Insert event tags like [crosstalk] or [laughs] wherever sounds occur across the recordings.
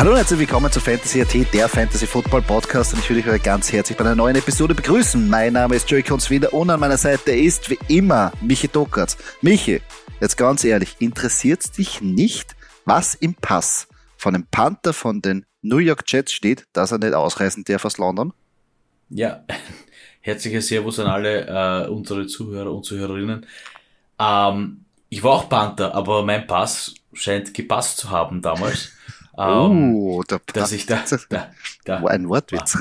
Hallo und herzlich willkommen zu Fantasy AT, der Fantasy Football Podcast und ich würde euch ganz herzlich bei einer neuen Episode begrüßen. Mein Name ist Joey Konswinder und an meiner Seite ist wie immer Michi Dockertz. Michi, jetzt ganz ehrlich, interessiert dich nicht, was im Pass von dem Panther von den New York Jets steht, dass er nicht ausreisen darf aus London? Ja, [laughs] herzliches Servus an alle äh, unsere Zuhörer und Zuhörerinnen. Ähm, ich war auch Panther, aber mein Pass scheint gepasst zu haben damals. [laughs] Ähm, oh, der dass ich da, da, da [laughs] ein Wortwitz.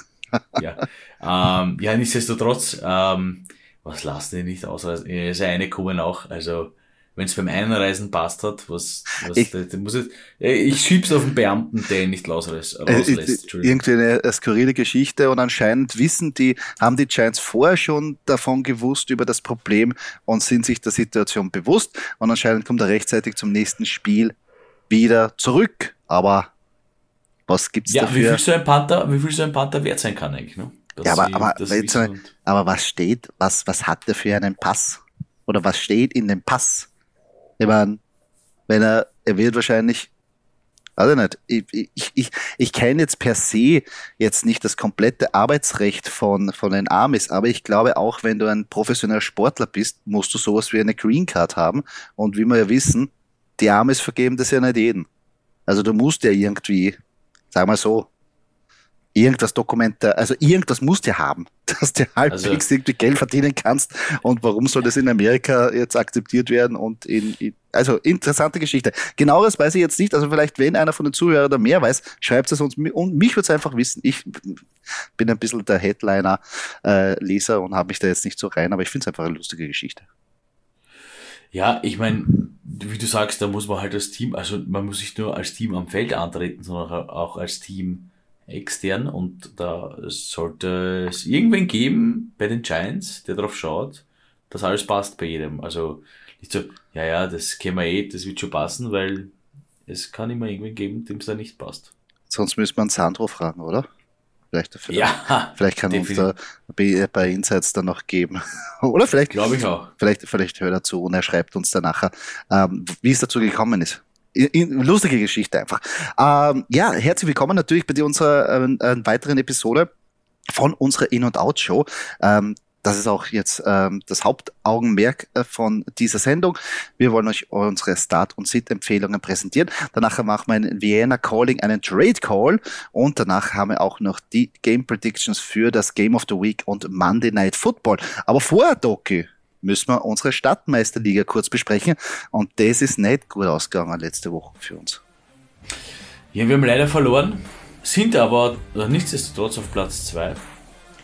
ja, ähm, ja, nichtsdestotrotz, ähm, was lassen die nicht ausreisen? Ja, eine kommen auch, also wenn es beim Einreisen passt hat, was, was ich, der, der muss jetzt, ich schieb's auf den Beamten, der ihn nicht rauslässt. Äh, rauslässt irgendwie eine, eine skurrile Geschichte und anscheinend wissen die, haben die Giants vorher schon davon gewusst über das Problem und sind sich der Situation bewusst und anscheinend kommt er rechtzeitig zum nächsten Spiel wieder zurück. Aber was gibt's ja, dafür? Wie viel so ein Panther, wie viel so ein Panther wert sein kann eigentlich, ne? ja, aber, aber, jetzt, aber was steht, was, was hat der für einen Pass? Oder was steht in dem Pass? Ich meine, wenn er, er wird wahrscheinlich, weiß ich nicht, ich, ich, ich, ich kenne jetzt per se jetzt nicht das komplette Arbeitsrecht von, von den Amis, aber ich glaube auch, wenn du ein professioneller Sportler bist, musst du sowas wie eine Green Card haben. Und wie wir ja wissen, die Amis vergeben das ja nicht jeden. Also du musst ja irgendwie, sag mal so, irgendwas Dokument, also irgendwas musst du ja haben, [laughs] dass du halbwegs also, irgendwie Geld verdienen kannst. Und warum soll das in Amerika jetzt akzeptiert werden? Und in, in also interessante Geschichte. Genaueres weiß ich jetzt nicht. Also vielleicht, wenn einer von den Zuhörern da mehr weiß, schreibt es uns. Und mich würde es einfach wissen. Ich bin ein bisschen der Headliner-Leser äh, und habe mich da jetzt nicht so rein, aber ich finde es einfach eine lustige Geschichte. Ja, ich meine, wie du sagst, da muss man halt als Team, also man muss nicht nur als Team am Feld antreten, sondern auch als Team extern und da sollte es irgendwen geben bei den Giants, der darauf schaut, dass alles passt bei jedem. Also nicht so, ja, ja, das kennen wir eh, das wird schon passen, weil es kann immer irgendwen geben, dem es da nicht passt. Sonst müsste man Sandro fragen, oder? Vielleicht, vielleicht, ja, vielleicht kann definitiv. uns da bei Insights dann noch geben. [laughs] Oder vielleicht, glaube ich auch. Vielleicht, vielleicht hört er zu und er schreibt uns dann nachher, ähm, wie es dazu gekommen ist. Lustige Geschichte einfach. Ähm, ja, herzlich willkommen natürlich bei unserer äh, äh, weiteren Episode von unserer In- und Out-Show. Ähm, das ist auch jetzt ähm, das Hauptaugenmerk äh, von dieser Sendung. Wir wollen euch unsere Start- und Sit-Empfehlungen präsentieren. Danach machen wir einen Vienna Calling, einen Trade Call und danach haben wir auch noch die Game Predictions für das Game of the Week und Monday Night Football. Aber vorher, Doki, müssen wir unsere Stadtmeisterliga kurz besprechen und das ist nicht gut ausgegangen letzte Woche für uns. Ja, wir haben leider verloren, sind aber nichtsdestotrotz auf Platz 2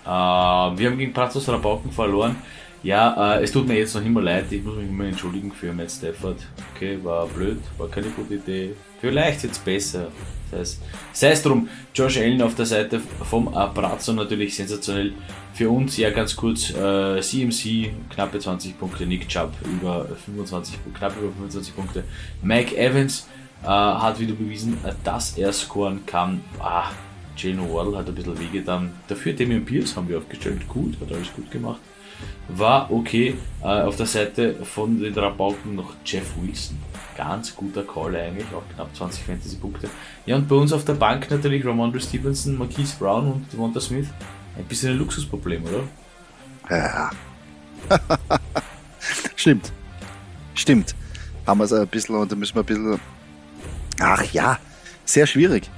äh, wir haben gegen Brazos Rabauken verloren. Ja, äh, es tut mir jetzt noch immer leid, ich muss mich immer entschuldigen für Matt Stafford. Okay, war blöd, war keine gute Idee. Vielleicht jetzt besser. Das heißt, sei es drum, Josh Allen auf der Seite vom Brazzo natürlich sensationell. Für uns ja ganz kurz, äh, CMC knappe 20 Punkte, Nick Chubb über 25, knapp über 25 Punkte. Mike Evans äh, hat wieder bewiesen, dass er scoren kann. Ah, Jalen Wardle hat ein bisschen wehgetan. Dafür Damian Pierce haben wir aufgestellt. Gut, hat alles gut gemacht. War okay. Äh, auf der Seite von den Rabauken noch Jeff Wilson. Ganz guter Call eigentlich, auch knapp 20 Fantasy-Punkte. Ja, und bei uns auf der Bank natürlich Ramondre Stevenson, Marquise Brown und Devonta Smith. Ein bisschen ein Luxusproblem, oder? Ja. [laughs] Stimmt. Stimmt. Haben wir es ein bisschen und da müssen wir ein bisschen. Ach ja, sehr schwierig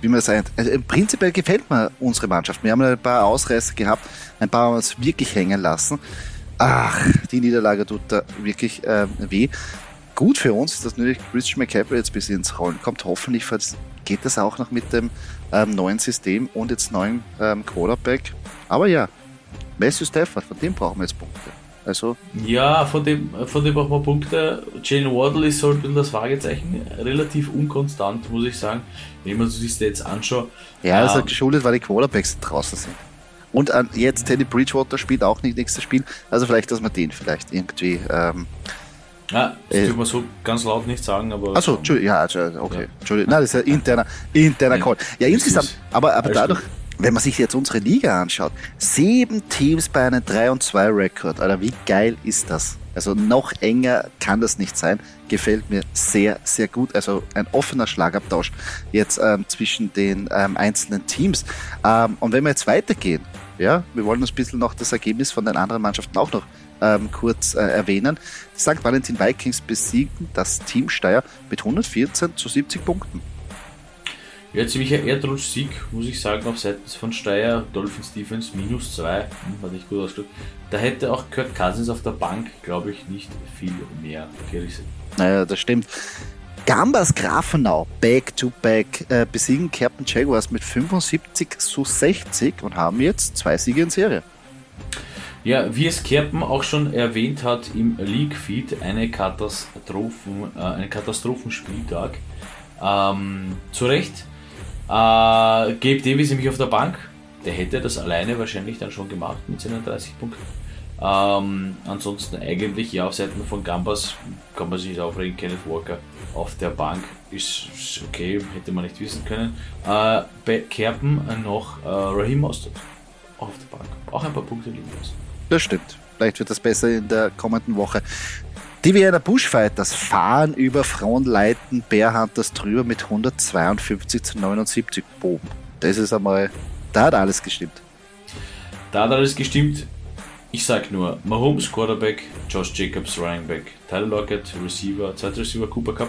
wie man sagt. Also prinzipiell gefällt mir unsere Mannschaft. Wir haben ein paar Ausreißer gehabt, ein paar haben uns wirklich hängen lassen. Ach, die Niederlage tut da wirklich äh, weh. Gut für uns ist, dass natürlich Christian McCaffrey jetzt bis ins Rollen kommt. Hoffentlich geht das auch noch mit dem ähm, neuen System und jetzt neuen ähm, Quarterback. Aber ja, Matthew Stafford, von dem brauchen wir jetzt Punkte. Also ja, von dem, von dem brauchen wir Punkte. Jane Wardle ist so ein das Fragezeichen. Relativ unkonstant, muss ich sagen. Wenn man sich das jetzt anschaut. Ja, das ähm, hat geschuldet, weil die Quarterbacks draußen sind. Und äh, jetzt Teddy Bridgewater spielt auch nicht nächstes Spiel. Also vielleicht, dass man den vielleicht irgendwie. Ähm, ja, das äh, wir so ganz laut nicht sagen, aber. Achso, ja, okay. Ja. Entschuldigung. Nein, das ist ein interner, interner Call. Ja, insgesamt, aber, aber dadurch, wenn man sich jetzt unsere Liga anschaut, sieben Teams bei einem 3 und 2 Rekord. Alter, wie geil ist das? Also noch enger kann das nicht sein. Gefällt mir sehr, sehr gut. Also ein offener Schlagabtausch jetzt ähm, zwischen den ähm, einzelnen Teams. Ähm, und wenn wir jetzt weitergehen, ja, wir wollen uns ein bisschen noch das Ergebnis von den anderen Mannschaften auch noch ähm, kurz äh, erwähnen. Die St. Valentin Vikings besiegen das Team Steyr mit 114 zu 70 Punkten. Ja, ziemlicher Erdrutsch-Sieg, muss ich sagen, auf Seiten von Steyr. Dolphins Defense minus 2, hm, hat nicht gut ausgedrückt. Da hätte auch Kirk Cousins auf der Bank, glaube ich, nicht viel mehr gerissen. Naja, das stimmt. Gambas Grafenau back-to-back äh, besiegen Captain Jaguars mit 75 zu 60 und haben jetzt zwei Siege in Serie. Ja, wie es Kerpen auch schon erwähnt hat im League-Feed, eine Katastrophen, äh, ein Katastrophenspieltag. Ähm, zu Recht. Äh, Gabe Davis nämlich auf der Bank. Der hätte das alleine wahrscheinlich dann schon gemacht mit seinen 30 Punkten. Ähm, ansonsten eigentlich, ja, auf Seiten von Gambas kann man sich aufregen. Kenneth Walker auf der Bank ist okay, hätte man nicht wissen können. Äh, bei Kerpen noch äh, Raheem Mostert auf der Bank. Auch ein paar Punkte liegen lassen. Das stimmt. Vielleicht wird das besser in der kommenden Woche. Die Vienna Bushfighters fahren über Frontleiten Bearhunters drüber mit 152 zu 79 Bogen. Das ist einmal, da hat alles gestimmt. Da hat alles gestimmt. Ich sag nur, Mahomes Quarterback, Josh Jacobs Running Back, Tyler Lockett Receiver, zweiter Receiver Cooper Cup.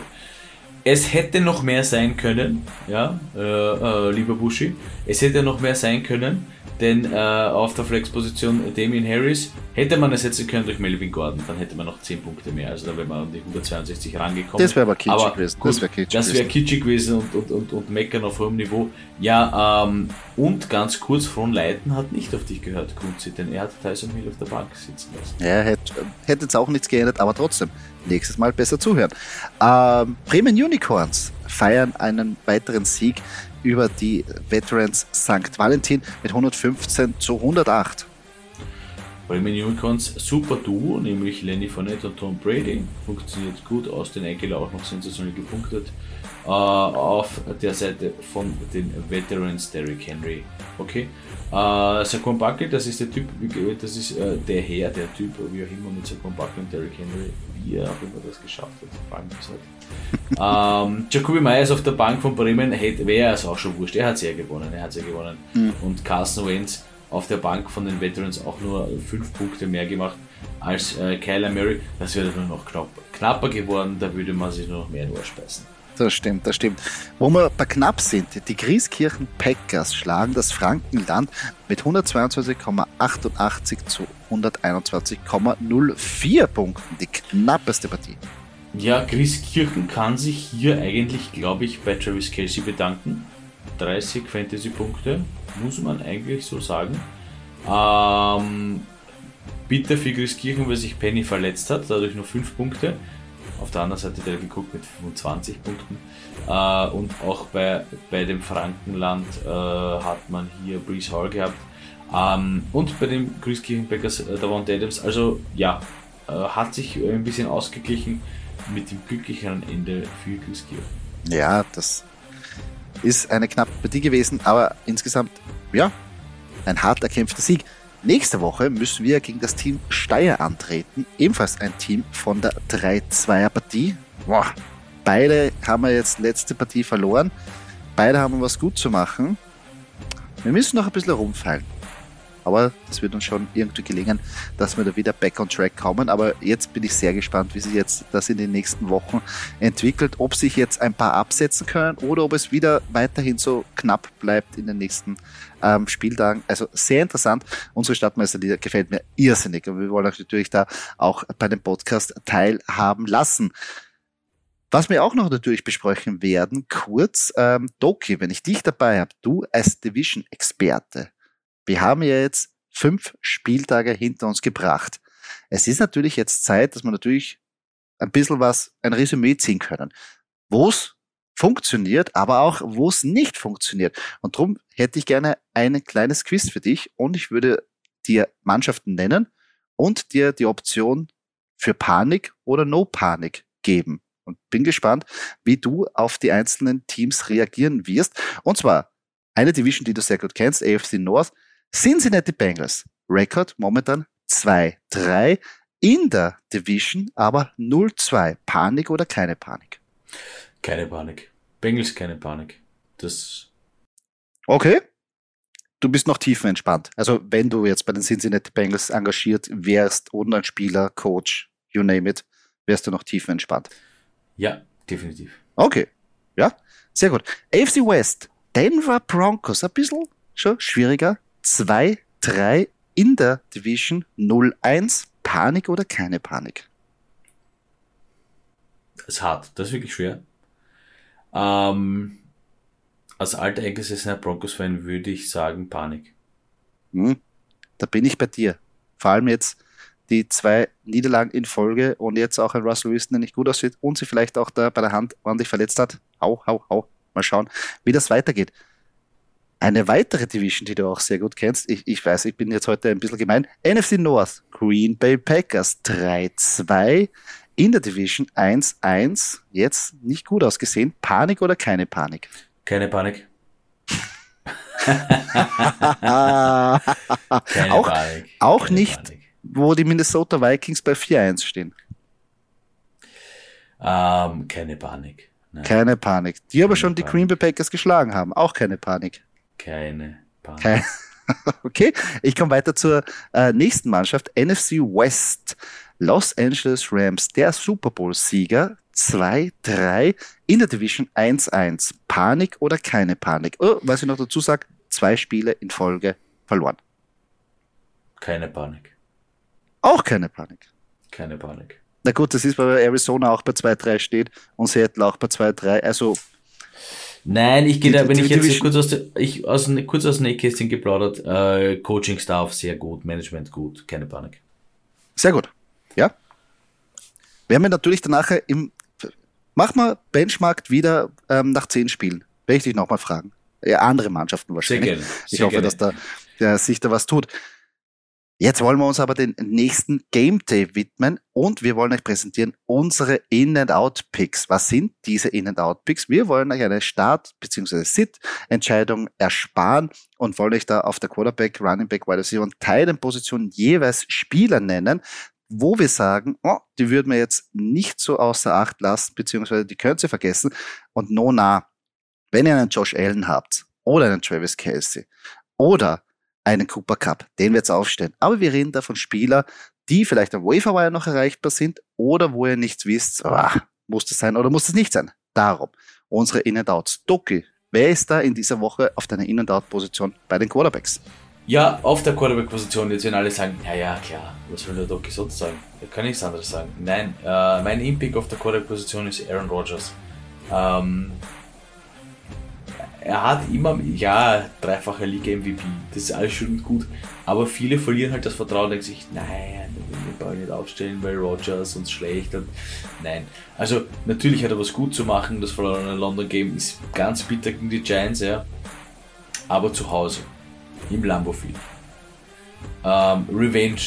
Es hätte noch mehr sein können, ja, äh, äh, lieber Bushi. Es hätte noch mehr sein können denn äh, auf der Flexposition Damien Harris hätte man ersetzen können durch Melvin Gordon, dann hätte man noch 10 Punkte mehr. Also da wäre man an die 162 rangekommen. Das wäre aber kitschig aber gewesen. Gut, das wäre kitschig, wär kitschig gewesen und, und, und, und meckern auf hohem Niveau. Ja, ähm, und ganz kurz, von Leiten hat nicht auf dich gehört, Kunzi, denn er hat Tyson Hill auf der Bank sitzen lassen. Ja, hätte, hätte jetzt auch nichts geändert, aber trotzdem, nächstes Mal besser zuhören. Ähm, Bremen Unicorns feiern einen weiteren Sieg über die Veterans St. Valentin mit 115 zu 108. Bremen Unicorns super Duo, nämlich Lenny Fournette und Tom Brady. Funktioniert gut, aus den Enkel auch noch sensationell gepunktet. Uh, auf der Seite von den Veterans Derrick Henry. Okay. Uh, Saquon Buckley, das ist der Typ, das ist uh, der Herr, der Typ, wie auch immer mit Saquon Buckley und Derrick Henry, wie er auch immer das geschafft hat, vor allem bis heute ähm, Jacoby Myers auf der Bank von Bremen wäre es auch schon wurscht. Er hat es ja gewonnen. Er hat ja gewonnen. Mhm. Und Carson Wentz auf der Bank von den Veterans auch nur fünf Punkte mehr gemacht als äh, Kyler Murray. Das wäre nur noch knapp, knapper geworden. Da würde man sich nur noch mehr in Ohr speisen. Das stimmt, das stimmt. Wo wir bei knapp sind, die Grieskirchen Packers schlagen das Frankenland mit 122,88 zu 121,04 Punkten. Die knappeste Partie. Ja, Chris Kirchen kann sich hier eigentlich, glaube ich, bei Travis Kelsey bedanken. 30 Fantasy-Punkte, muss man eigentlich so sagen. Ähm, bitter für Chris Kirchen, weil sich Penny verletzt hat, dadurch nur 5 Punkte. Auf der anderen Seite der geguckt mit 25 Punkten. Äh, und auch bei, bei dem Frankenland äh, hat man hier Breeze Hall gehabt. Ähm, und bei den Chris Kirchen Packers äh, Davante Adams. Also ja, äh, hat sich ein bisschen ausgeglichen mit dem glücklicheren Ende für Küskirchen. Ja, das ist eine knappe Partie gewesen, aber insgesamt, ja, ein hart erkämpfter Sieg. Nächste Woche müssen wir gegen das Team Steyr antreten, ebenfalls ein Team von der 3-2er-Partie. Boah, beide haben wir jetzt letzte Partie verloren. Beide haben was gut zu machen. Wir müssen noch ein bisschen rumfallen. Aber das wird uns schon irgendwie gelingen, dass wir da wieder back on track kommen. Aber jetzt bin ich sehr gespannt, wie sich jetzt das in den nächsten Wochen entwickelt. Ob sich jetzt ein paar absetzen können oder ob es wieder weiterhin so knapp bleibt in den nächsten ähm, Spieltagen. Also sehr interessant. Unsere Stadtmeisterliga gefällt mir irrsinnig. Und wir wollen euch natürlich da auch bei dem Podcast teilhaben lassen. Was wir auch noch natürlich besprechen werden, kurz, ähm, Doki, wenn ich dich dabei habe, du als Division-Experte, wir haben ja jetzt fünf Spieltage hinter uns gebracht. Es ist natürlich jetzt Zeit, dass wir natürlich ein bisschen was, ein Resümee ziehen können. Wo es funktioniert, aber auch wo es nicht funktioniert. Und darum hätte ich gerne ein kleines Quiz für dich und ich würde dir Mannschaften nennen und dir die Option für Panik oder No Panik geben. Und bin gespannt, wie du auf die einzelnen Teams reagieren wirst. Und zwar eine Division, die du sehr gut kennst, AFC North, Cincinnati Bengals. Rekord momentan 2-3 in der Division, aber 0-2. Panik oder keine Panik? Keine Panik. Bengals keine Panik. Das. Okay. Du bist noch tiefenentspannt. Also wenn du jetzt bei den Cincinnati Bengals engagiert wärst oder ein Spieler, Coach, you name it, wärst du noch tiefenentspannt. Ja, definitiv. Okay. Ja, sehr gut. AFC West, Denver Broncos, ein bisschen schon schwieriger. 2-3 in der Division 0-1. Panik oder keine Panik? Das ist hart, das ist wirklich schwer. Ähm, als alter eingesessener Broncos-Fan würde ich sagen Panik. Hm, da bin ich bei dir. Vor allem jetzt die zwei Niederlagen in Folge und jetzt auch ein Russell Wilson, der nicht gut aussieht und sie vielleicht auch da bei der Hand ordentlich verletzt hat. Hau, hau, hau. Mal schauen, wie das weitergeht. Eine weitere Division, die du auch sehr gut kennst, ich, ich weiß, ich bin jetzt heute ein bisschen gemein, NFC North, Green Bay Packers 3-2 in der Division 1-1, jetzt nicht gut ausgesehen. Panik oder keine Panik? Keine Panik. [laughs] keine auch, Panik. Auch keine nicht, Panik. wo die Minnesota Vikings bei 4-1 stehen. Ähm, keine Panik. Nein. Keine Panik. Die aber schon Panik. die Green Bay Packers geschlagen haben. Auch keine Panik. Keine Panik. Keine. [laughs] Okay, ich komme weiter zur äh, nächsten Mannschaft, NFC West. Los Angeles Rams, der Super Bowl-Sieger, 2-3 in der Division 1-1. Panik oder keine Panik? Oh, was ich noch dazu sage, zwei Spiele in Folge verloren. Keine Panik. Auch keine Panik. Keine Panik. Na gut, das ist, weil Arizona auch bei 2-3 steht und Seattle auch bei 2-3. Also Nein, ich gehe da, wenn ich jetzt kurz aus, der, ich aus, kurz aus dem Nähkästchen geplaudert, äh, Coaching Staff sehr gut, Management gut, keine Panik. Sehr gut, ja. Wir haben ja natürlich danach im, mach mal Benchmark wieder ähm, nach zehn Spielen. Werde ich dich nochmal fragen. Ja, andere Mannschaften wahrscheinlich. Sehr gerne. Sehr ich hoffe, gerne. dass da der, sich da was tut. Jetzt wollen wir uns aber den nächsten Game Day widmen und wir wollen euch präsentieren unsere In-and-Out-Picks. Was sind diese In-and-Out-Picks? Wir wollen euch eine Start- bzw. Sit-Entscheidung ersparen und wollen euch da auf der Quarterback, Running Back, Wide Receiver und Teilenposition jeweils Spieler nennen, wo wir sagen, oh, die würden wir jetzt nicht so außer Acht lassen, beziehungsweise die könnt ihr vergessen. Und no nah, wenn ihr einen Josh Allen habt oder einen Travis Kelsey oder einen Cooper Cup. Den wird es aufstellen. Aber wir reden da von Spielern, die vielleicht am Waferwire noch erreichbar sind oder wo ihr nichts wisst, oh, muss das sein oder muss das nicht sein. Darum unsere In-and-Outs. Doki, wer ist da in dieser Woche auf deiner In-and-Out-Position bei den Quarterbacks? Ja, auf der Quarterback-Position, jetzt werden alle sagen, ja, ja, klar, was will der Doki sonst sagen? Da kann nichts anderes sagen. Nein, äh, mein In-Pick auf der Quarterback-Position ist Aaron Rodgers. Ähm, er hat immer, ja, dreifacher Liga-MVP, das ist alles schön und gut, aber viele verlieren halt das Vertrauen und denken sich, nein, den will ich nicht aufstellen, weil Rogers uns schlecht und nein. Also, natürlich hat er was gut zu machen, das verlorene London Game ist ganz bitter gegen die Giants, ja, aber zu Hause, im Lambo Field. Ähm, Revenge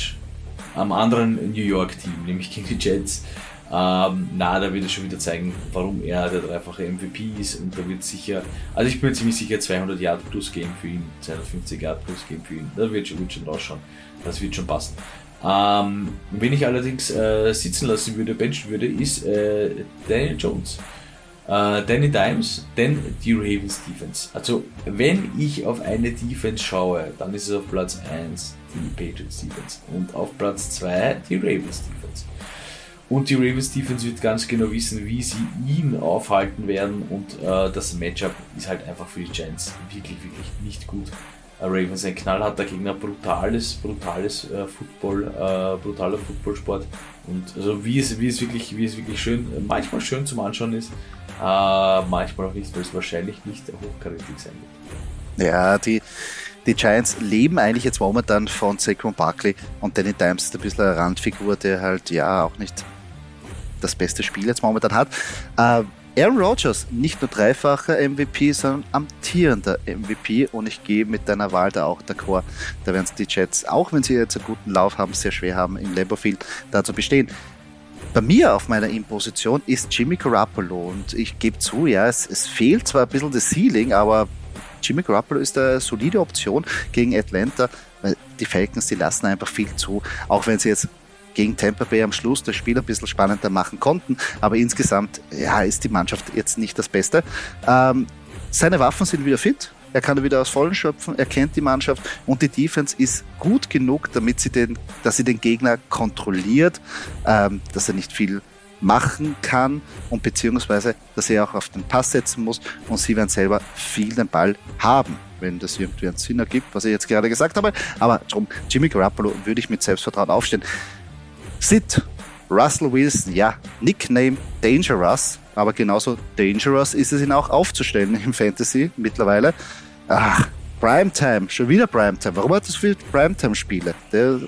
am anderen New York Team, nämlich gegen die Jets. Ähm, na, da wird er schon wieder zeigen, warum er der dreifache MVP ist und da wird sicher, also ich bin mir ziemlich sicher 200 Yard plus gehen für ihn, 250 Yard plus gehen für ihn, da wird schon, wird schon rausschauen, das wird schon passen. Ähm, wen ich allerdings äh, sitzen lassen würde, benchen würde, ist äh, Daniel Jones. Äh, Danny Dimes, denn die Ravens Defense. Also, wenn ich auf eine Defense schaue, dann ist es auf Platz 1 die Patriots Defense und auf Platz 2 die Ravens Defense. Und die Ravens Defense wird ganz genau wissen, wie sie ihn aufhalten werden. Und äh, das Matchup ist halt einfach für die Giants wirklich, wirklich nicht gut. Äh, Ravens ein knallharter Gegner, brutales, brutales äh, Football, äh, brutaler Footballsport. Und also wie es, wie es wirklich, wie es wirklich schön, manchmal schön zum Anschauen ist, äh, manchmal auch nicht, weil es wahrscheinlich nicht hochkarätig sein wird. Ja, die, die Giants leben eigentlich jetzt momentan von Saquon Barkley und Danny Dimes ist ein bisschen eine Randfigur, der halt ja auch nicht das beste Spiel jetzt momentan hat. Äh, Aaron Rodgers, nicht nur dreifacher MVP, sondern amtierender MVP und ich gehe mit deiner Wahl da auch d'accord. Da werden es die Jets, auch wenn sie jetzt einen guten Lauf haben, sehr schwer haben, im Lambeau Field da zu bestehen. Bei mir auf meiner In-Position ist Jimmy Garoppolo und ich gebe zu, ja, es, es fehlt zwar ein bisschen das Ceiling, aber Jimmy Garoppolo ist eine solide Option gegen Atlanta, weil die Falcons, die lassen einfach viel zu, auch wenn sie jetzt gegen Tampa Bay am Schluss das Spiel ein bisschen spannender machen konnten. Aber insgesamt ja, ist die Mannschaft jetzt nicht das Beste. Ähm, seine Waffen sind wieder fit. Er kann wieder aus Vollen schöpfen, er kennt die Mannschaft und die Defense ist gut genug, damit sie den, dass sie den Gegner kontrolliert, ähm, dass er nicht viel machen kann und beziehungsweise, dass er auch auf den Pass setzen muss und sie werden selber viel den Ball haben, wenn das irgendwie einen Sinn ergibt, was ich jetzt gerade gesagt habe. Aber drum, Jimmy Garoppolo würde ich mit Selbstvertrauen aufstellen. Sid, Russell Wilson, ja, Nickname Dangerous, aber genauso dangerous ist es ihn auch aufzustellen im Fantasy mittlerweile. Ach, Primetime, schon wieder Primetime. Warum hat das für Primetime-Spiele?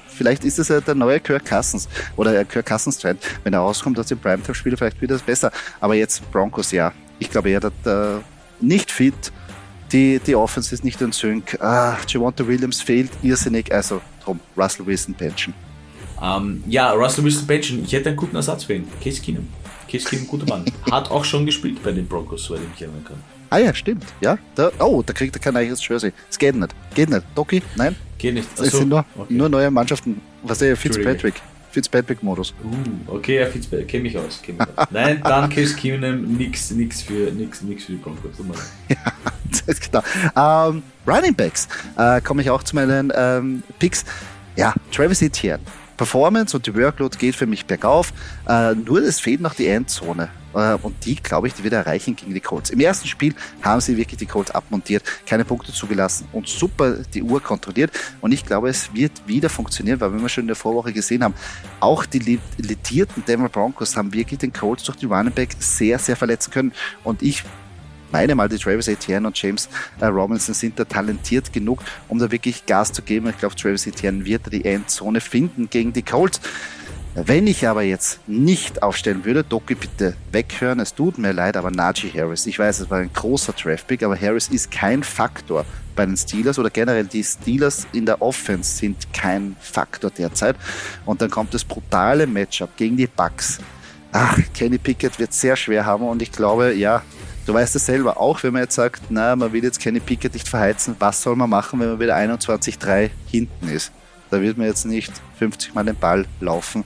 Vielleicht ist es ja der neue Kirk Cousins oder der Kirk Cousins-Trend. Wenn er rauskommt, dass die Primetime-Spiele vielleicht wieder besser. Aber jetzt Broncos, ja. Ich glaube eher, dass äh, nicht fit. Die, die Offense ist nicht in Sync. Ah, Javonta Williams fehlt irrsinnig. Also drum, Russell Wilson Pension. Ähm, ja, Russell Wilson Pension. Ich hätte einen guten Ersatz für ihn. Case Keenum. Case Keenum, guter Mann. [laughs] Hat auch schon gespielt bei den Broncos, soweit ich mich erinnern kann. Ah ja, stimmt. Ja, da, oh, da kriegt er kein eigenes Jersey. Es geht nicht. Geht nicht. Doki, nein? Geht nicht. Es sind nur, okay. nur neue Mannschaften. Was ist der Fitzpatrick? Fitzpatrick-Modus. Uh, okay, ja, Fitzpatrick, kenne mich aus. Kenn mich aus. Nein, dann [laughs] Case Keenum, nix, nix, für, nix, nix für die Broncos. [laughs] ja, das ist genau. Ähm, Running Backs äh, komme ich auch zu meinen ähm, Picks. Ja, Travis Etienne Performance und die Workload geht für mich bergauf. Äh, nur es fehlt noch die Endzone. Äh, und die, glaube ich, die wird erreichen gegen die Colts. Im ersten Spiel haben sie wirklich die Colts abmontiert, keine Punkte zugelassen und super die Uhr kontrolliert. Und ich glaube, es wird wieder funktionieren, weil wir schon in der Vorwoche gesehen haben, auch die lidierten Denver Broncos haben wirklich den Colts durch die Running Back sehr, sehr verletzen können. Und ich meine mal, die Travis Etienne und James äh, Robinson sind da talentiert genug, um da wirklich Gas zu geben. Ich glaube, Travis Etienne wird die Endzone finden gegen die Colts. Wenn ich aber jetzt nicht aufstellen würde, Doki bitte weghören, es tut mir leid, aber Najee Harris, ich weiß, es war ein großer Draftpick, aber Harris ist kein Faktor bei den Steelers oder generell die Steelers in der Offense sind kein Faktor derzeit. Und dann kommt das brutale Matchup gegen die Bucks. Ach, Kenny Pickett wird sehr schwer haben und ich glaube, ja, Du weißt es selber, auch wenn man jetzt sagt, na, man will jetzt keine Picket nicht verheizen, was soll man machen, wenn man wieder 21-3 hinten ist? Da wird man jetzt nicht 50 Mal den Ball laufen.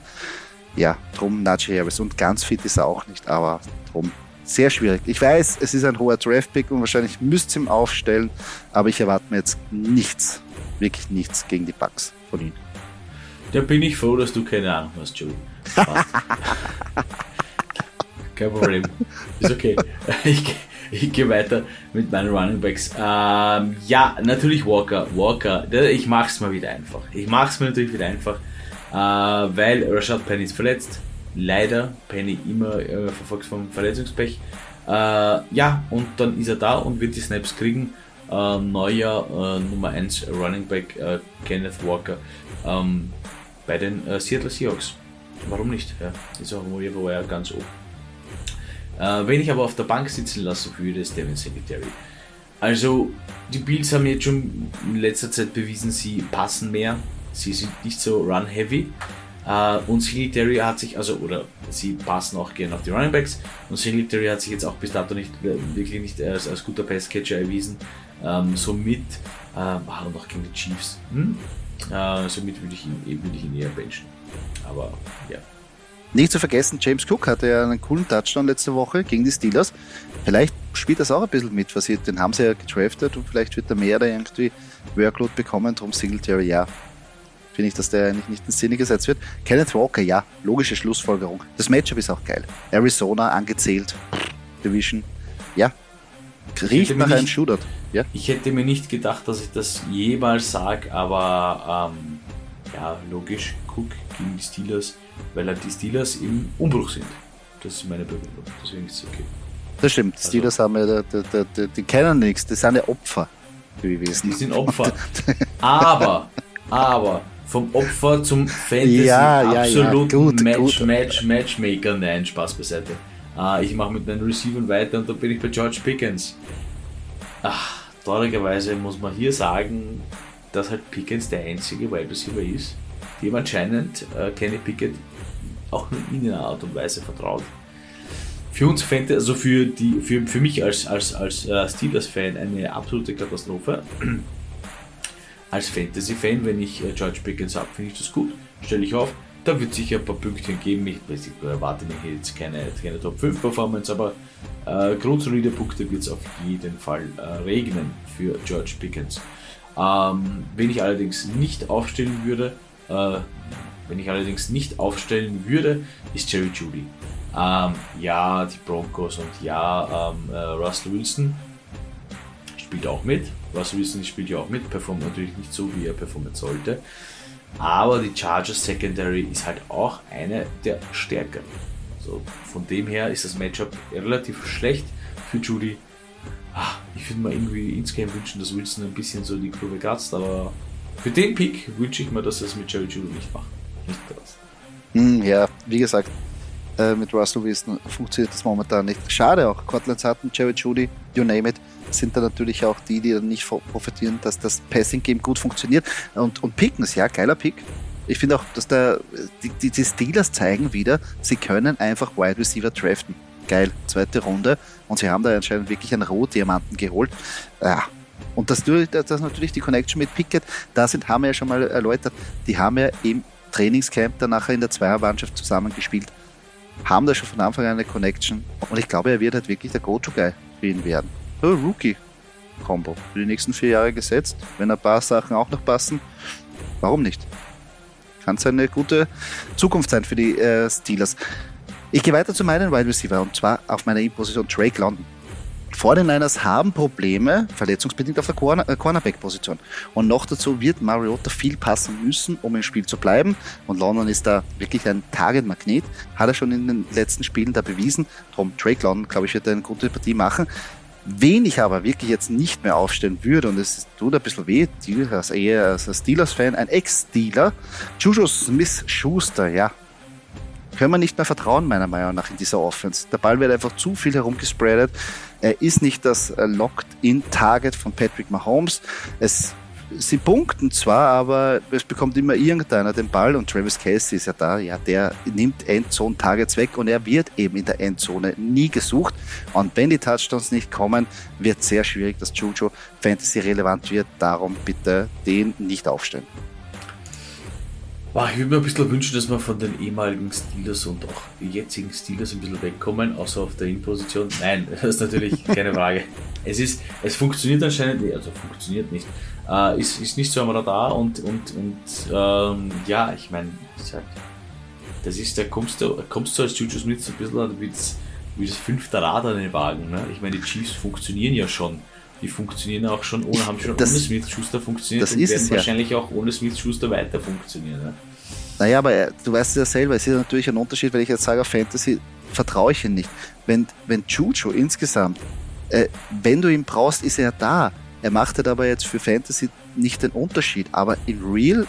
Ja, drum Najee Harris. Und ganz fit ist er auch nicht, aber drum sehr schwierig. Ich weiß, es ist ein hoher Draft-Pick und wahrscheinlich müsst ihr ihn aufstellen, aber ich erwarte mir jetzt nichts, wirklich nichts gegen die Bugs von ihm. Da bin ich froh, dass du keine Ahnung hast, Joey. [laughs] Kein Problem. Ist okay. [laughs] Ich, ich gehe weiter mit meinen Running Backs. Ähm, ja, natürlich Walker. Walker. Ich mach's mal wieder einfach. Ich mach's mir natürlich wieder einfach, äh, weil Rashad Penny ist verletzt. Leider. Penny immer äh, verfolgt vom Verletzungspech. Äh, ja, und dann ist er da und wird die Snaps kriegen. Äh, neuer äh, Nummer 1 Running Back äh, Kenneth Walker ähm, bei den Seattle Seahawks. Warum nicht? Ja, ist auch wo er ganz oben. Äh, wenn ich aber auf der Bank sitzen lassen würde, ist Devin Secretary. Also, die Bills haben jetzt schon in letzter Zeit bewiesen, sie passen mehr. Sie sind nicht so run-heavy. Uh, und Singletary hat sich, also, oder sie passen auch gerne auf die Running Backs. Und Singletary hat sich jetzt auch bis dato nicht äh, wirklich nicht als, als guter Passcatcher erwiesen. Ähm, somit, uh, und auch gegen die Chiefs. Hm? Uh, somit würde ich ihn, ich ihn eher benchen. Aber ja. Nicht zu vergessen, James Cook hatte ja einen coolen Touchdown letzte Woche gegen die Steelers. Vielleicht spielt das auch ein bisschen mit, was sie, den haben sie ja gedraftet und vielleicht wird er mehr da irgendwie Workload bekommen, drum Singletary, ja. Finde ich, dass der eigentlich nicht in Szene gesetzt wird. Kenneth Walker, ja, logische Schlussfolgerung. Das Matchup ist auch geil. Arizona angezählt, Division, ja. Riecht nach einem Shootout. Ja? Ich hätte mir nicht gedacht, dass ich das jemals sage, aber ähm, ja, logisch, Cook gegen die Steelers weil halt die Steelers im Umbruch sind. Das ist meine Begründung. Deswegen ist es okay. Das stimmt. Die also, Steelers haben ja, die, die, die, die kennen nichts, die sind ja Opfer gewesen. Die sind Opfer. aber, aber, vom Opfer zum Fantasy ja, ja, absoluten ja, gut, Match, gut. Match, Matchmaker. Nein, Spaß beiseite. Uh, ich mache mit meinen Receivern weiter und da bin ich bei George Pickens. Ach, traurigerweise muss man hier sagen, dass halt Pickens der einzige Wide Receiver ist, dem anscheinend äh, Kenny Pickett auch in einer Art und Weise vertraut. für uns Fantasy, also für, die, für, für mich als, als, als uh, Steelers-Fan eine absolute Katastrophe. [clears throat] als Fantasy-Fan, wenn ich äh, George Pickens habe, finde ich das gut, stelle ich auf. Da wird sicher ein paar Pünktchen geben. Ich, ich erwarte mir jetzt keine, keine Top 5 Performance, aber äh, grundsolide Punkte wird es auf jeden Fall äh, regnen für George Pickens. Ähm, wenn ich allerdings nicht aufstellen würde, äh, wenn ich allerdings nicht aufstellen würde, ist Jerry Judy. Ähm, ja, die Broncos und ja, ähm, äh, Russell Wilson spielt auch mit. Russell Wilson spielt ja auch mit, performt natürlich nicht so, wie er performen sollte. Aber die Chargers Secondary ist halt auch eine der stärkeren. So, von dem her ist das Matchup relativ schlecht für Judy. Ach, ich würde mir irgendwie insgeheim wünschen, dass Wilson ein bisschen so die Kurve kratzt, aber für den Pick wünsche ich mir, dass er es mit Jerry Judy nicht macht. Hm, ja, wie gesagt, äh, mit Russell Wilson funktioniert das momentan nicht. Schade auch. Cortland Sutton, Jerry Judy, you name it, sind da natürlich auch die, die dann nicht profitieren, dass das Passing-Game gut funktioniert. Und, und Pickens, ja, geiler Pick. Ich finde auch, dass da die, die, Steelers zeigen wieder, sie können einfach Wide Receiver draften. Geil, zweite Runde. Und sie haben da anscheinend wirklich einen Rohdiamanten geholt. Ja. Und das, das natürlich die Connection mit Pickett, da sind, haben wir ja schon mal erläutert, die haben ja im Trainingscamp dann nachher in der Zweiermannschaft zusammengespielt haben da schon von Anfang an eine Connection. Und ich glaube, er wird halt wirklich der Go-To-Guy für ihn werden. Oh, Rookie-Combo. Für die nächsten vier Jahre gesetzt. Wenn ein paar Sachen auch noch passen, warum nicht? Kann es eine gute Zukunft sein für die äh, Steelers. Ich gehe weiter zu meinen Wide Receiver und zwar auf meiner In-Position Drake London. 49ers haben Probleme, verletzungsbedingt auf der Corner äh, Cornerback-Position. Und noch dazu wird Mariota viel passen müssen, um im Spiel zu bleiben. Und London ist da wirklich ein Target-Magnet. Hat er schon in den letzten Spielen da bewiesen. Darum Drake London, glaube ich, wird eine gute Partie machen. Wen ich aber wirklich jetzt nicht mehr aufstellen würde, und es tut ein bisschen weh, als eher als Steelers-Fan, ein Ex-Steeler, Juju Smith-Schuster, ja, können wir nicht mehr vertrauen, meiner Meinung nach, in dieser Offense. Der Ball wird einfach zu viel herumgespreadet. Er ist nicht das äh, Locked-in-Target von Patrick Mahomes. Es, sie punkten zwar, aber es bekommt immer irgendeiner den Ball und Travis Casey ist ja da, ja, der nimmt Endzone-Targets weg und er wird eben in der Endzone nie gesucht. Und wenn die Touchdowns nicht kommen, wird sehr schwierig, dass Juju Fantasy relevant wird. Darum bitte den nicht aufstellen. Ich würde mir ein bisschen wünschen, dass wir von den ehemaligen Steelers und auch jetzigen Steelers ein bisschen wegkommen, außer auf der In-Position. Nein, [laughs] das ist natürlich keine Frage. Es ist, es funktioniert anscheinend nicht, also funktioniert nicht. Äh, ist, ist nicht so am Radar und, und, und ähm, ja, ich meine, das ist, da kommst du, kommst du als Juju Smith so ein bisschen wie das, wie das fünfte Rad an den Wagen. Ne? Ich meine, die Chiefs funktionieren ja schon die funktionieren auch schon ohne, haben schon das, ohne Smith-Schuster funktioniert das und werden es, wahrscheinlich ja. auch ohne Smith-Schuster weiter funktionieren. Ne? Naja, aber äh, du weißt es ja selber, es ist natürlich ein Unterschied, wenn ich jetzt sage, auf Fantasy vertraue ich ihm nicht. Wenn, wenn Juju insgesamt, äh, wenn du ihn brauchst, ist er da. Er macht halt aber jetzt für Fantasy nicht den Unterschied. Aber in Real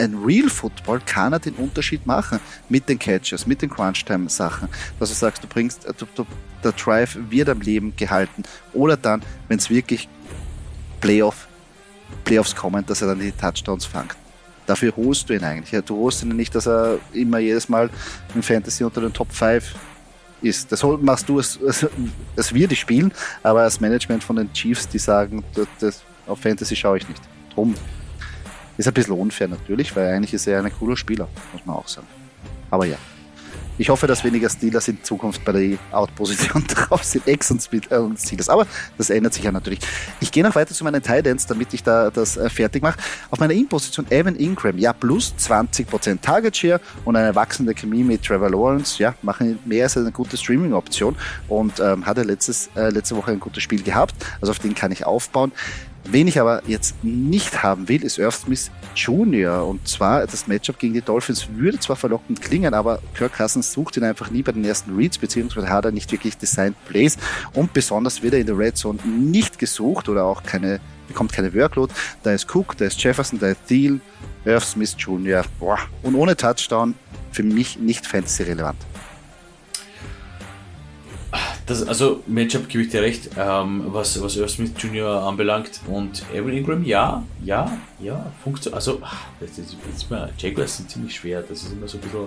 ein Real Football kann er den Unterschied machen mit den Catches, mit den Crunch-Time-Sachen. Dass du sagst, du bringst, du, du, der Drive wird am Leben gehalten. Oder dann, wenn es wirklich Playoff, Playoffs kommen, dass er dann die Touchdowns fängt. Dafür holst du ihn eigentlich. Du holst ihn nicht, dass er immer jedes Mal im Fantasy unter den Top 5 ist. Das machst du, es, es, es wir die spielen, aber das Management von den Chiefs, die sagen, das, auf Fantasy schaue ich nicht. Drum ist ein bisschen unfair natürlich, weil eigentlich ist er ein cooler Spieler, muss man auch sagen. Aber ja. Ich hoffe, dass weniger Steelers in Zukunft bei der Out-Position [laughs] drauf sind, Ex und äh, Steelers. Aber das ändert sich ja natürlich. Ich gehe noch weiter zu meinen Titans, damit ich da das äh, fertig mache. Auf meiner In-Position Evan Ingram, ja, plus 20% Target Share und eine wachsende Chemie mit Trevor Lawrence, ja, machen mehr als eine gute Streaming-Option und ähm, hatte letztes, äh, letzte Woche ein gutes Spiel gehabt. Also auf den kann ich aufbauen. Wen ich aber jetzt nicht haben will, ist Irv Smith Jr. Und zwar das Matchup gegen die Dolphins würde zwar verlockend klingen, aber Kirk Cousins sucht ihn einfach nie bei den ersten Reads, beziehungsweise hat er nicht wirklich Designed Plays. Und besonders wird er in der Red Zone nicht gesucht oder auch keine, bekommt keine Workload. Da ist Cook, da ist Jefferson, da ist Thiel, Irv Smith Jr. Boah. Und ohne Touchdown für mich nicht fantasy relevant das, also Matchup gebe ich dir recht, ähm, was, was Irv Smith Jr. anbelangt und Evan Ingram, ja, ja, ja, funktioniert. Also, ach, das ist, ist mal, Jaguars sind ziemlich schwer, das ist immer so ein bisschen,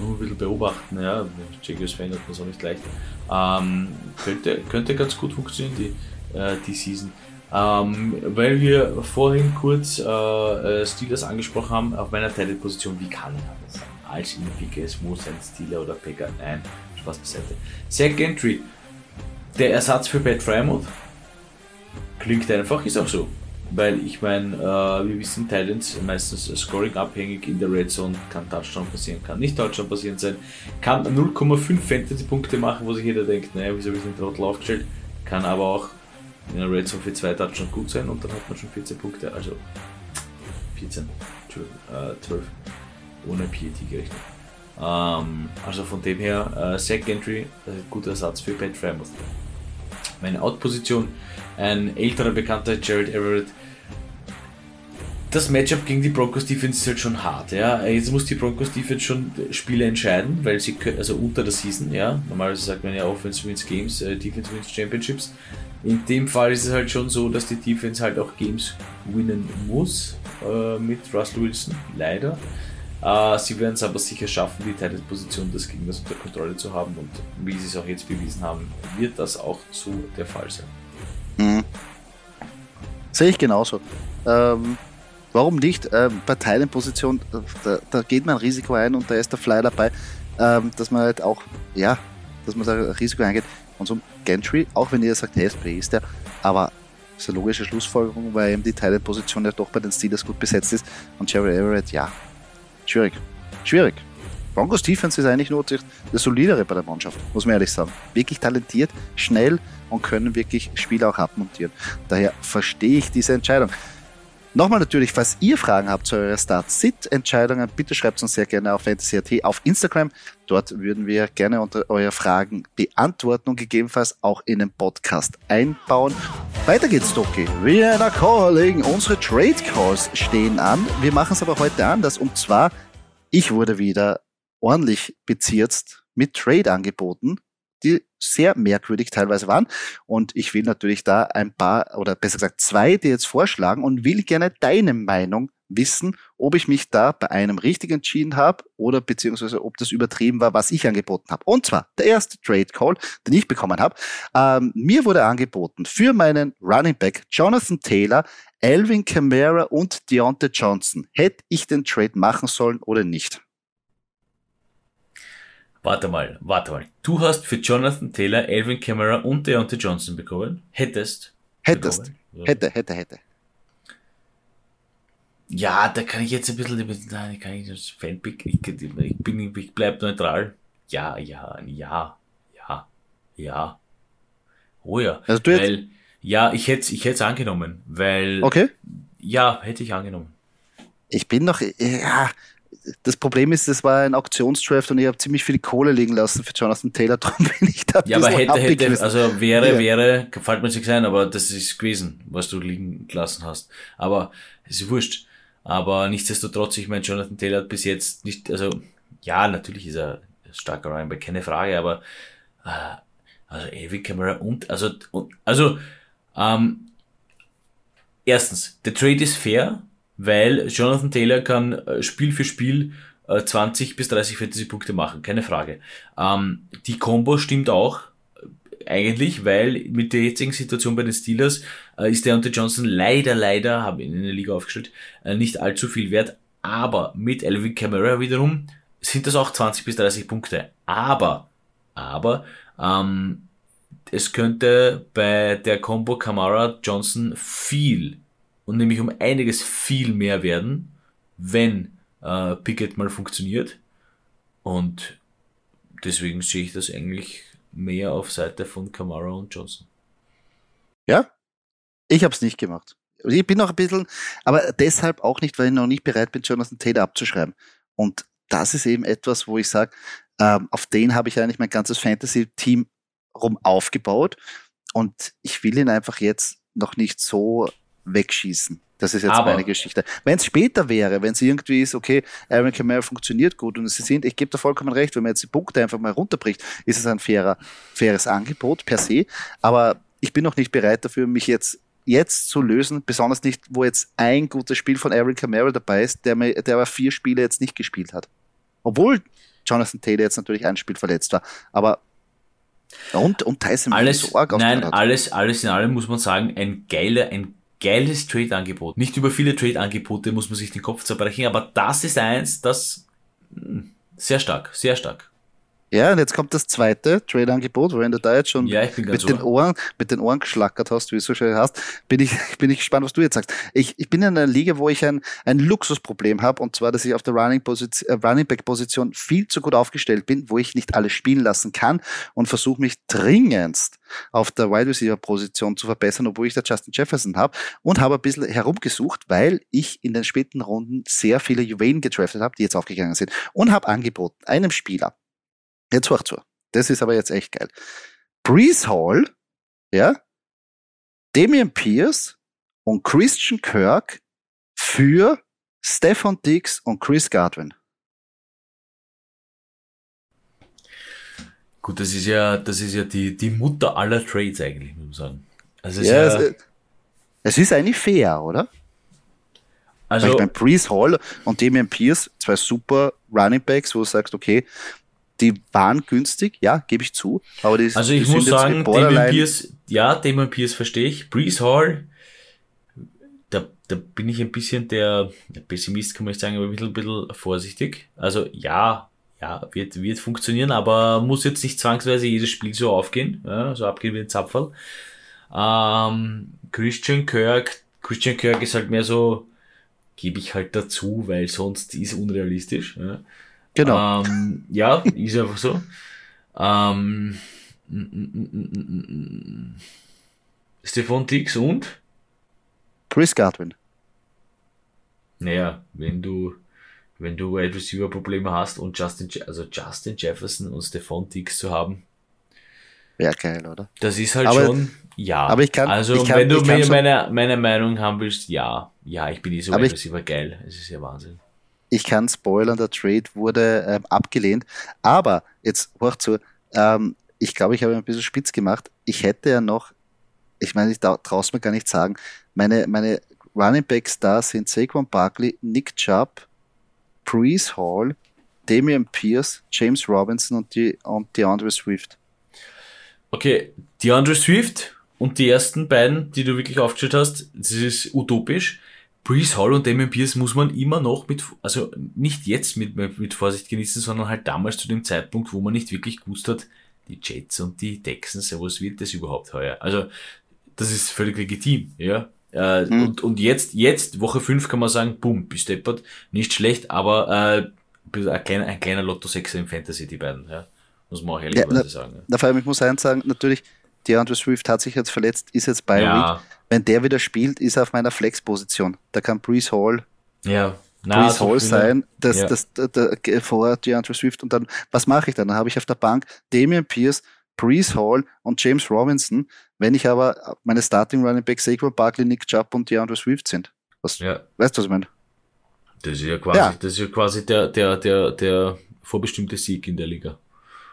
nur ein bisschen beobachten, ja, Jaguars-Fan hat man auch nicht leicht. Ähm, könnte, könnte ganz gut funktionieren, die, äh, die Season. Ähm, weil wir vorhin kurz äh, äh Steelers angesprochen haben, auf meiner Title-Position, wie kann er das sein? Als Inpicker, es muss ein Steeler oder Packer, nein, Spaß beiseite. Entry, der Ersatz für Pat Frymouth, klingt einfach, ist auch so. Weil ich meine, äh, wir wissen, Titans meistens scoring abhängig in der Red Zone, kann Touchdown passieren, kann nicht Touchdown passieren sein, kann 0,5 Fantasy-Punkte machen, wo sich jeder denkt, naja, wieso habe ich den Trottel aufgestellt, kann aber auch in der Red Zone für zwei Touchdowns gut sein und dann hat man schon 14 Punkte, also 14, 12, äh, 12 ohne PAT gerechnet. Ähm, also von dem her, äh, Zach Gentry, äh, guter Ersatz für Pat Frymouth. Meine Out-Position, ein älterer bekannter Jared Everett. Das Matchup gegen die Broncos Defense ist halt schon hart, ja. Jetzt muss die Broncos Defense schon Spiele entscheiden, weil sie also unter der Season, ja. Normalerweise sagt man ja Offense wins Games, äh, Defense wins Championships. In dem Fall ist es halt schon so, dass die Defense halt auch Games winnen muss äh, mit Russell Wilson, leider. Äh, sie werden es aber sicher schaffen, die Titelposition des Gegners unter Kontrolle zu haben und wie sie es auch jetzt bewiesen haben, wird das auch so der Fall sein. Mhm. Sehe ich genauso. Ähm, warum nicht? Ähm, bei Teilenposition, da, da, geht man ein Risiko ein und da ist der Fly dabei, ähm, dass man halt auch, ja, dass man da ein Risiko eingeht. Und so Gentry, auch wenn ihr sagt, hey, SP ist der, aber ist eine logische Schlussfolgerung, weil eben die Teilenposition ja doch bei den Steelers gut besetzt ist und Jerry Everett, ja, Schwierig. Schwierig. Broncos Defense ist eigentlich nur das solidere bei der Mannschaft, muss man ehrlich sagen. Wirklich talentiert, schnell und können wirklich Spieler auch abmontieren. Daher verstehe ich diese Entscheidung. Nochmal natürlich, falls ihr Fragen habt zu eurer Start-Sit-Entscheidungen, bitte schreibt uns sehr gerne auf Fantasy.at auf Instagram. Dort würden wir gerne unter eure Fragen beantworten und gegebenenfalls auch in den Podcast einbauen. Weiter geht's, Doki. Vienna Calling. Unsere Trade Calls stehen an. Wir machen es aber heute anders. Und zwar, ich wurde wieder ordentlich bezirzt mit Trade-Angeboten die sehr merkwürdig teilweise waren. Und ich will natürlich da ein paar, oder besser gesagt zwei, die jetzt vorschlagen und will gerne deine Meinung wissen, ob ich mich da bei einem richtig entschieden habe oder beziehungsweise ob das übertrieben war, was ich angeboten habe. Und zwar der erste Trade Call, den ich bekommen habe. Ähm, mir wurde angeboten für meinen Running Back Jonathan Taylor, Alvin Kamara und Deontay Johnson. Hätte ich den Trade machen sollen oder nicht? Warte mal, warte mal. Du hast für Jonathan Taylor, Alvin Kamara und Deontay Johnson bekommen? Hättest? Hättest. Bekommen? Hätte, hätte, hätte. Ja, da kann ich jetzt ein bisschen, nein, kann ich das Fanpick, ich, ich bin, ich bleib neutral. Ja, ja, ja, ja, ja. Oh ja. Also du weil, ja, ich hätte ich hätte angenommen, weil. Okay. Ja, hätte ich angenommen. Ich bin noch, ja, das Problem ist, das war ein Auktionsdraft und ich habe ziemlich viel Kohle liegen lassen für Jonathan Taylor, [laughs] darum bin ich da Ja, aber hätte, hätte, also wäre, ja. wäre, fällt mir nicht sein, aber das ist gewesen, was du liegen lassen hast. Aber es ist wurscht. Aber nichtsdestotrotz, ich meine, Jonathan Taylor hat bis jetzt nicht, also ja, natürlich ist er starker Running keine Frage, aber äh, also Evi Camera und, also, und, also ähm, erstens, der Trade ist fair, weil Jonathan Taylor kann äh, Spiel für Spiel 20 äh, bis 30 Fantasy-Punkte machen, keine Frage. Ähm, die Combo stimmt auch äh, eigentlich, weil mit der jetzigen Situation bei den Steelers äh, ist der unter Johnson leider, leider, habe ihn in der Liga aufgestellt, äh, nicht allzu viel wert. Aber mit Elvin Kamara wiederum sind das auch 20 bis 30 Punkte. Aber, aber, ähm, es könnte bei der Combo Kamara Johnson viel und nämlich um einiges viel mehr werden, wenn äh, Pickett mal funktioniert. Und deswegen sehe ich das eigentlich mehr auf Seite von Kamara und Johnson. Ja, ich habe es nicht gemacht. Ich bin noch ein bisschen, aber deshalb auch nicht, weil ich noch nicht bereit bin, Jonathan Taylor abzuschreiben. Und das ist eben etwas, wo ich sage, ähm, auf den habe ich eigentlich mein ganzes Fantasy-Team rum aufgebaut. Und ich will ihn einfach jetzt noch nicht so wegschießen. Das ist jetzt Aber meine Geschichte. Wenn es später wäre, wenn es irgendwie ist, okay, Aaron Kamara funktioniert gut und sie sind, ich gebe da vollkommen recht, wenn man jetzt die Punkte einfach mal runterbricht, ist es ein fairer, faires Angebot per se. Aber ich bin noch nicht bereit dafür, mich jetzt jetzt zu lösen, besonders nicht, wo jetzt ein gutes Spiel von Aaron Kamara dabei ist, der, mir, der aber vier Spiele jetzt nicht gespielt hat. Obwohl Jonathan Taylor jetzt natürlich ein Spiel verletzt war. Aber und, und Tyson alles, so arg Nein, alles, alles in allem muss man sagen, ein geiler, ein geiles Trade-Angebot. Nicht über viele Trade-Angebote muss man sich den Kopf zerbrechen, aber das ist eins, das hm, sehr stark, sehr stark. Ja, und jetzt kommt das zweite Trade-Angebot, wenn du da jetzt schon ja, mit, den Ohren, mit den Ohren geschlackert hast, wie du so schön hast, bin ich, [laughs] bin ich gespannt, was du jetzt sagst. Ich, ich bin in einer Liga, wo ich ein, ein Luxusproblem habe, und zwar, dass ich auf der Running, äh, Running Back-Position viel zu gut aufgestellt bin, wo ich nicht alles spielen lassen kann und versuche mich dringendst auf der Wide Receiver-Position zu verbessern, obwohl ich da Justin Jefferson habe und habe ein bisschen herumgesucht, weil ich in den späten Runden sehr viele Juwelen gedraftet habe, die jetzt aufgegangen sind und habe angeboten einem Spieler, Jetzt hör zu. Das ist aber jetzt echt geil. Breeze Hall, ja, Damian Pierce und Christian Kirk für Stefan Dix und Chris Godwin. Gut, das ist ja, das ist ja die, die Mutter aller Trades eigentlich, muss man sagen. Also ja, ja es, es, ist eigentlich fair, oder? Also, Weil ich meine, Breeze Hall und Damian Pierce, zwei super Running Backs, wo du sagst, okay, die waren günstig, ja, gebe ich zu. Aber die, also ich die muss sagen, Damon Pierce, ja, Damon Pierce verstehe ich. Breeze Hall, da, da bin ich ein bisschen der, Pessimist, kann man nicht sagen, aber ein bisschen, ein bisschen vorsichtig. Also ja, ja, wird, wird funktionieren, aber muss jetzt nicht zwangsweise jedes Spiel so aufgehen, ja, so abgehen wie ein Zapferl. Ähm, Christian Kirk, Christian Kirk ist halt mehr so, gebe ich halt dazu, weil sonst ist unrealistisch. Ja. Genau. Ähm, ja, ist einfach so. Ähm, Stefan Dix und? Chris Godwin. Naja, wenn du, wenn du Wide Receiver Probleme hast und Justin, also Justin Jefferson und Stefan Dix zu haben. Wäre geil, oder? Das ist halt aber, schon, ja. Aber ich kann, also, ich kann, wenn du mir meine, meine Meinung haben willst, ja. Ja, ich bin eh so Wide Receiver geil. Es ist ja Wahnsinn ich kann spoilern, der Trade wurde ähm, abgelehnt. Aber jetzt hoch zu, ähm, ich glaube, ich habe ein bisschen spitz gemacht. Ich hätte ja noch, ich meine, ich traue es mir gar nicht sagen, meine, meine Running Backs da sind Saquon Barkley, Nick Chubb, Breeze Hall, Damian Pierce, James Robinson und, die, und DeAndre Swift. Okay, DeAndre Swift und die ersten beiden, die du wirklich aufgestellt hast, das ist utopisch. Breeze Hall und Damien Pierce muss man immer noch mit, also nicht jetzt mit, mit Vorsicht genießen, sondern halt damals zu dem Zeitpunkt, wo man nicht wirklich gewusst hat, die Jets und die Texans, was wird das überhaupt heuer? Also, das ist völlig legitim, ja. Äh, mhm. und, und jetzt, jetzt, Woche 5 kann man sagen, boom, bist deppert, nicht schlecht, aber äh, ein kleiner, ein kleiner Lotto 6 im Fantasy, die beiden, ja. Muss man auch ehrlicherweise ja, sagen. Ja. Na, vor allem, ich muss eins sagen, natürlich, DeAndre Swift hat sich jetzt verletzt, ist jetzt bei ja. Week. Wenn der wieder spielt, ist er auf meiner Flex-Position. Da kann Breeze Hall, ja. Na, Breeze Hall sein, das, ja. das, das, das, vor DeAndre Swift. Und dann, was mache ich dann? Dann habe ich auf der Bank Damian Pierce, Breeze Hall und James Robinson. Wenn ich aber meine Starting Running Back Saquon Barkley, Nick Chubb und DeAndre Swift sind. Was, ja. Weißt du, was ich meine? Das ist ja quasi, ja. Das ist ja quasi der, der, der, der vorbestimmte Sieg in der Liga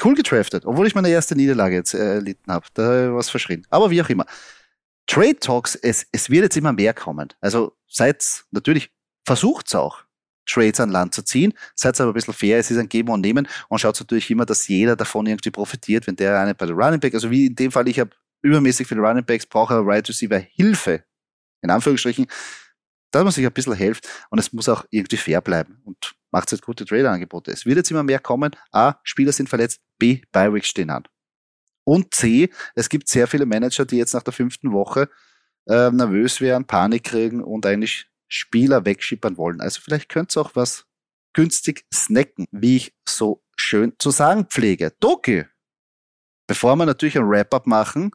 cool getraftet, obwohl ich meine erste Niederlage jetzt äh, erlitten habe. Da was verschrien. Aber wie auch immer. Trade Talks, es, es wird jetzt immer mehr kommen. Also seid natürlich, versucht's auch, Trades an Land zu ziehen. Seid aber ein bisschen fair, es ist ein Geben und Nehmen und schaut natürlich immer, dass jeder davon irgendwie profitiert, wenn der eine bei der Running Back, also wie in dem Fall, ich habe übermäßig viele Running Backs, brauche aber Right Receiver Hilfe, in Anführungsstrichen, da muss ich ein bisschen helfen und es muss auch irgendwie fair bleiben und macht jetzt gute Trader-Angebote. Es wird jetzt immer mehr kommen. A, Spieler sind verletzt, B, Bi-Weeks stehen an. Und C, es gibt sehr viele Manager, die jetzt nach der fünften Woche äh, nervös werden, Panik kriegen und eigentlich Spieler wegschippern wollen. Also vielleicht könnt ihr auch was günstig snacken, wie ich so schön zu sagen pflege. Doki, bevor wir natürlich ein Wrap-up machen,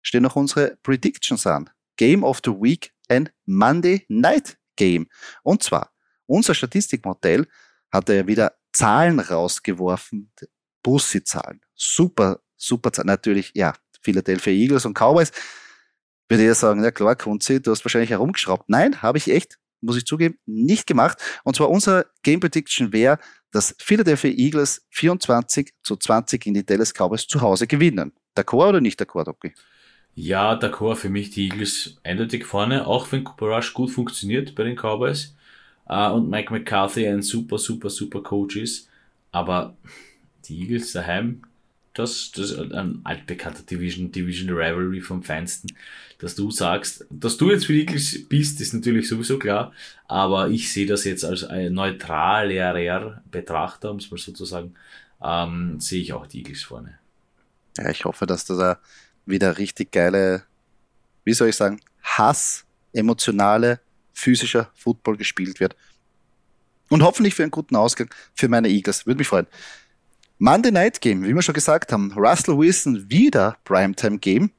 stehen noch unsere Predictions an. Game of the Week ein Monday Night Game. Und zwar, unser Statistikmodell hat er wieder Zahlen rausgeworfen, Bussi-Zahlen. Super, super Zahlen. Natürlich, ja, Philadelphia Eagles und Cowboys. würde ich sagen, ja klar, Kunzi, du hast wahrscheinlich herumgeschraubt. Nein, habe ich echt, muss ich zugeben, nicht gemacht. Und zwar unser Game Prediction wäre, dass Philadelphia Eagles 24 zu 20 gegen die Dallas Cowboys zu Hause gewinnen. D'accord oder nicht d'accord, Doki? Ja, d'accord, für mich die Eagles eindeutig vorne, auch wenn Cooper Rush gut funktioniert bei den Cowboys uh, und Mike McCarthy ein super, super, super Coach ist. Aber die Eagles daheim, das, das ist ein altbekannter Division, Division Rivalry vom Feinsten. Dass du sagst, dass du jetzt für Eagles bist, ist natürlich sowieso klar, aber ich sehe das jetzt als neutraler Betrachter, um es mal so zu sagen, ähm, sehe ich auch die Eagles vorne. Ja, ich hoffe, dass da wieder richtig geile, wie soll ich sagen, Hass, emotionale, physischer Football gespielt wird. Und hoffentlich für einen guten Ausgang für meine Eagles. Würde mich freuen. Monday Night Game, wie wir schon gesagt haben, Russell Wilson wieder Primetime Game.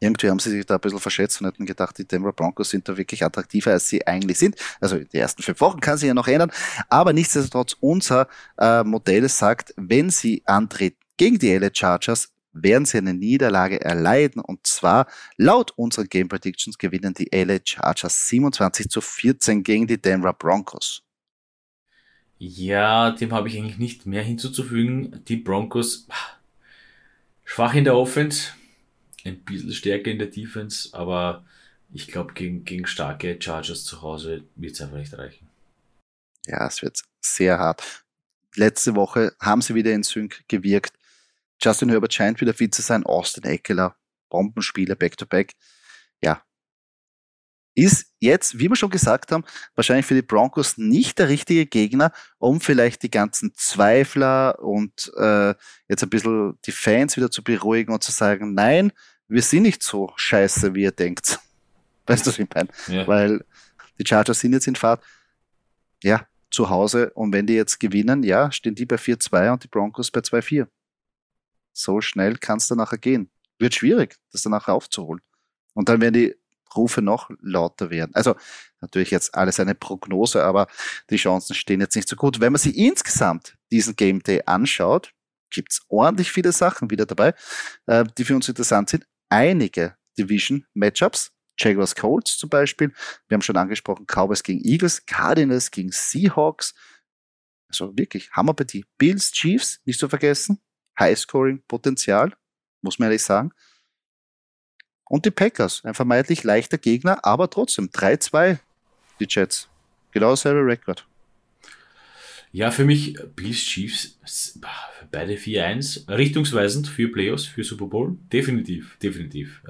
Irgendwie haben sie sich da ein bisschen verschätzt und hätten gedacht, die Denver Broncos sind da wirklich attraktiver, als sie eigentlich sind. Also den ersten fünf Wochen kann sich ja noch ändern. Aber nichtsdestotrotz, unser äh, Modell sagt, wenn sie antreten gegen die LA Chargers, werden sie eine Niederlage erleiden. Und zwar laut unseren Game Predictions gewinnen die LA Chargers 27 zu 14 gegen die Denver Broncos. Ja, dem habe ich eigentlich nicht mehr hinzuzufügen. Die Broncos schwach in der Offense, ein bisschen stärker in der Defense, aber ich glaube, gegen, gegen starke Chargers zu Hause wird es einfach nicht reichen. Ja, es wird sehr hart. Letzte Woche haben sie wieder in Sync gewirkt. Justin Herbert scheint wieder fit zu sein. Austin Eckler, Bombenspieler, Back-to-Back. Ja. Ist jetzt, wie wir schon gesagt haben, wahrscheinlich für die Broncos nicht der richtige Gegner, um vielleicht die ganzen Zweifler und äh, jetzt ein bisschen die Fans wieder zu beruhigen und zu sagen, nein, wir sind nicht so scheiße, wie ihr denkt. [laughs] Weißt du, was ich meine? Ja. Weil die Chargers sind jetzt in Fahrt. Ja, zu Hause. Und wenn die jetzt gewinnen, ja, stehen die bei 4-2 und die Broncos bei 2-4 so schnell kann es dann nachher gehen. Wird schwierig, das dann nachher aufzuholen. Und dann werden die Rufe noch lauter werden. Also natürlich jetzt alles eine Prognose, aber die Chancen stehen jetzt nicht so gut. Wenn man sich insgesamt diesen Game Day anschaut, gibt es ordentlich viele Sachen wieder dabei, äh, die für uns interessant sind. Einige Division-Matchups, Jaguars Colts zum Beispiel. Wir haben schon angesprochen, Cowboys gegen Eagles, Cardinals gegen Seahawks. Also wirklich Hammer bei die Bills, Chiefs, nicht zu vergessen. Highscoring-Potenzial, muss man ehrlich sagen. Und die Packers, ein vermeintlich leichter Gegner, aber trotzdem 3-2, die Jets. Genau dasselbe Rekord. Ja, für mich Bills Chiefs, beide 4-1, richtungsweisend für Playoffs, für Super Bowl. Definitiv, definitiv.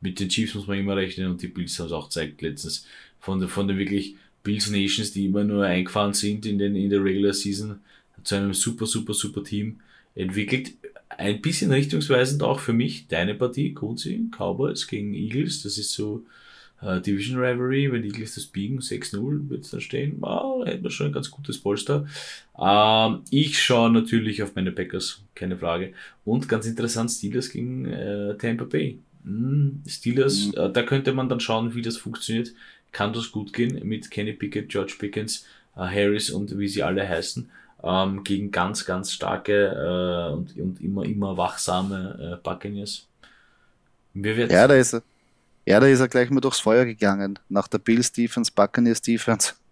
mit den Chiefs muss man immer rechnen und die Bills haben es auch gezeigt letztens. Von, der, von den wirklich Bills Nations, die immer nur eingefahren sind in, den, in der Regular Season, zu einem super, super, super Team entwickelt. Ein bisschen richtungsweisend auch für mich deine Partie, Kunzi, Cowboys gegen Eagles. Das ist so äh, Division Rivalry. Wenn die Eagles das biegen, 6-0 wird es dann stehen. Wow, hätten wir schon ein ganz gutes Polster. Ähm, ich schaue natürlich auf meine Packers, keine Frage. Und ganz interessant, Steelers gegen äh, Tampa Bay. Hm, Steelers, mhm. äh, da könnte man dann schauen, wie das funktioniert. Kann das gut gehen mit Kenny Pickett, George Pickens, äh, Harris und wie sie alle heißen ähm, gegen ganz, ganz starke äh, und, und immer, immer wachsame äh, Buccaneers. ja, da ist er. Ja, da ist er gleich mal durchs Feuer gegangen. Nach der Bills Defense, Buccaneers Defense. [laughs]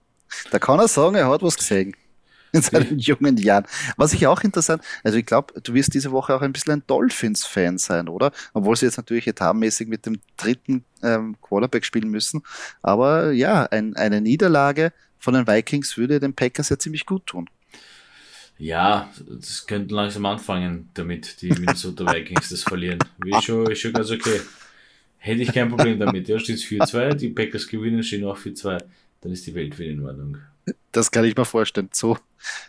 Da kann er sagen, er hat was gesehen. [laughs] In seinen jungen Jahren. Was ich auch interessant, also ich glaube, du wirst diese Woche auch ein bisschen ein Dolphins-Fan sein, oder? Obwohl sie jetzt natürlich etatmäßig mit dem dritten ähm, Quarterback spielen müssen. Aber ja, ein, eine Niederlage von den Vikings würde den Packers ja ziemlich gut tun. Ja, das könnten langsam anfangen, damit die Minnesota [laughs] Vikings das verlieren. Ist schon, ist schon ganz okay. Hätte ich kein Problem damit. Ja, steht 4-2, die Packers gewinnen, stehen auch 4-2. Dann ist die Welt wieder in Ordnung. Das kann ich mir vorstellen. So,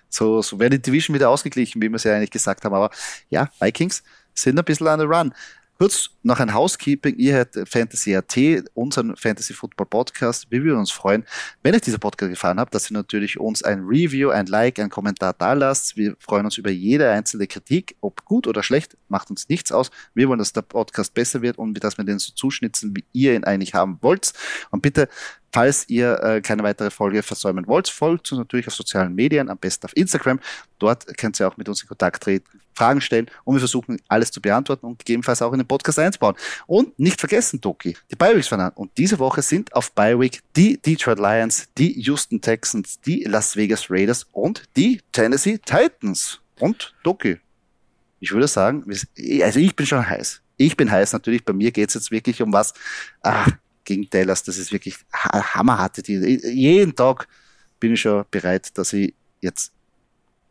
so, so wäre die Division wieder ausgeglichen, wie wir es ja eigentlich gesagt haben. Aber ja, Vikings sind ein bisschen an der Run. Kurz noch ein Housekeeping. Ihr hört Fantasy AT, unseren Fantasy Football Podcast. Wir würden uns freuen, wenn euch dieser Podcast gefallen hat, dass ihr natürlich uns ein Review, ein Like, ein Kommentar da lasst. Wir freuen uns über jede einzelne Kritik, ob gut oder schlecht, macht uns nichts aus. Wir wollen, dass der Podcast besser wird und dass wir den so zuschnitzen, wie ihr ihn eigentlich haben wollt. Und bitte Falls ihr äh, keine weitere Folge versäumen wollt, folgt uns natürlich auf sozialen Medien, am besten auf Instagram. Dort könnt ihr auch mit uns in Kontakt treten, Fragen stellen und wir versuchen alles zu beantworten und gegebenenfalls auch in den Podcast einzubauen. Und nicht vergessen, Doki, die Bi-Weeks waren an. Und diese Woche sind auf Bi-Week die Detroit Lions, die Houston Texans, die Las Vegas Raiders und die Tennessee Titans. Und Doki, ich würde sagen, also ich bin schon heiß. Ich bin heiß natürlich. Bei mir geht es jetzt wirklich um was ah, gegen Dallas. Das ist wirklich hammerharte Jeden Tag bin ich schon bereit, dass ich jetzt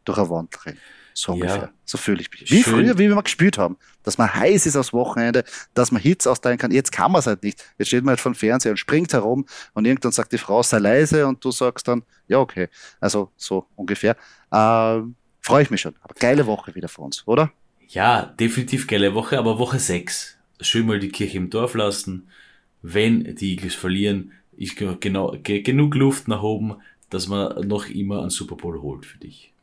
durch eine Wand renne. So ungefähr. Ja. So fühle ich mich. Wie Schön. früher, wie wir mal gespielt haben. Dass man heiß ist aufs Wochenende, dass man Hits austeilen kann. Jetzt kann man es halt nicht. Jetzt steht man halt vom Fernseher und springt herum und irgendwann sagt die Frau, sei leise und du sagst dann, ja, okay. Also so ungefähr. Ähm, Freue ich mich schon. Aber geile Woche wieder für uns, oder? Ja, definitiv geile Woche, aber Woche 6. Schön mal die Kirche im Dorf lassen. Wenn die Eagles verlieren, ist genau, genug Luft nach oben, dass man noch immer einen Super Bowl holt für dich.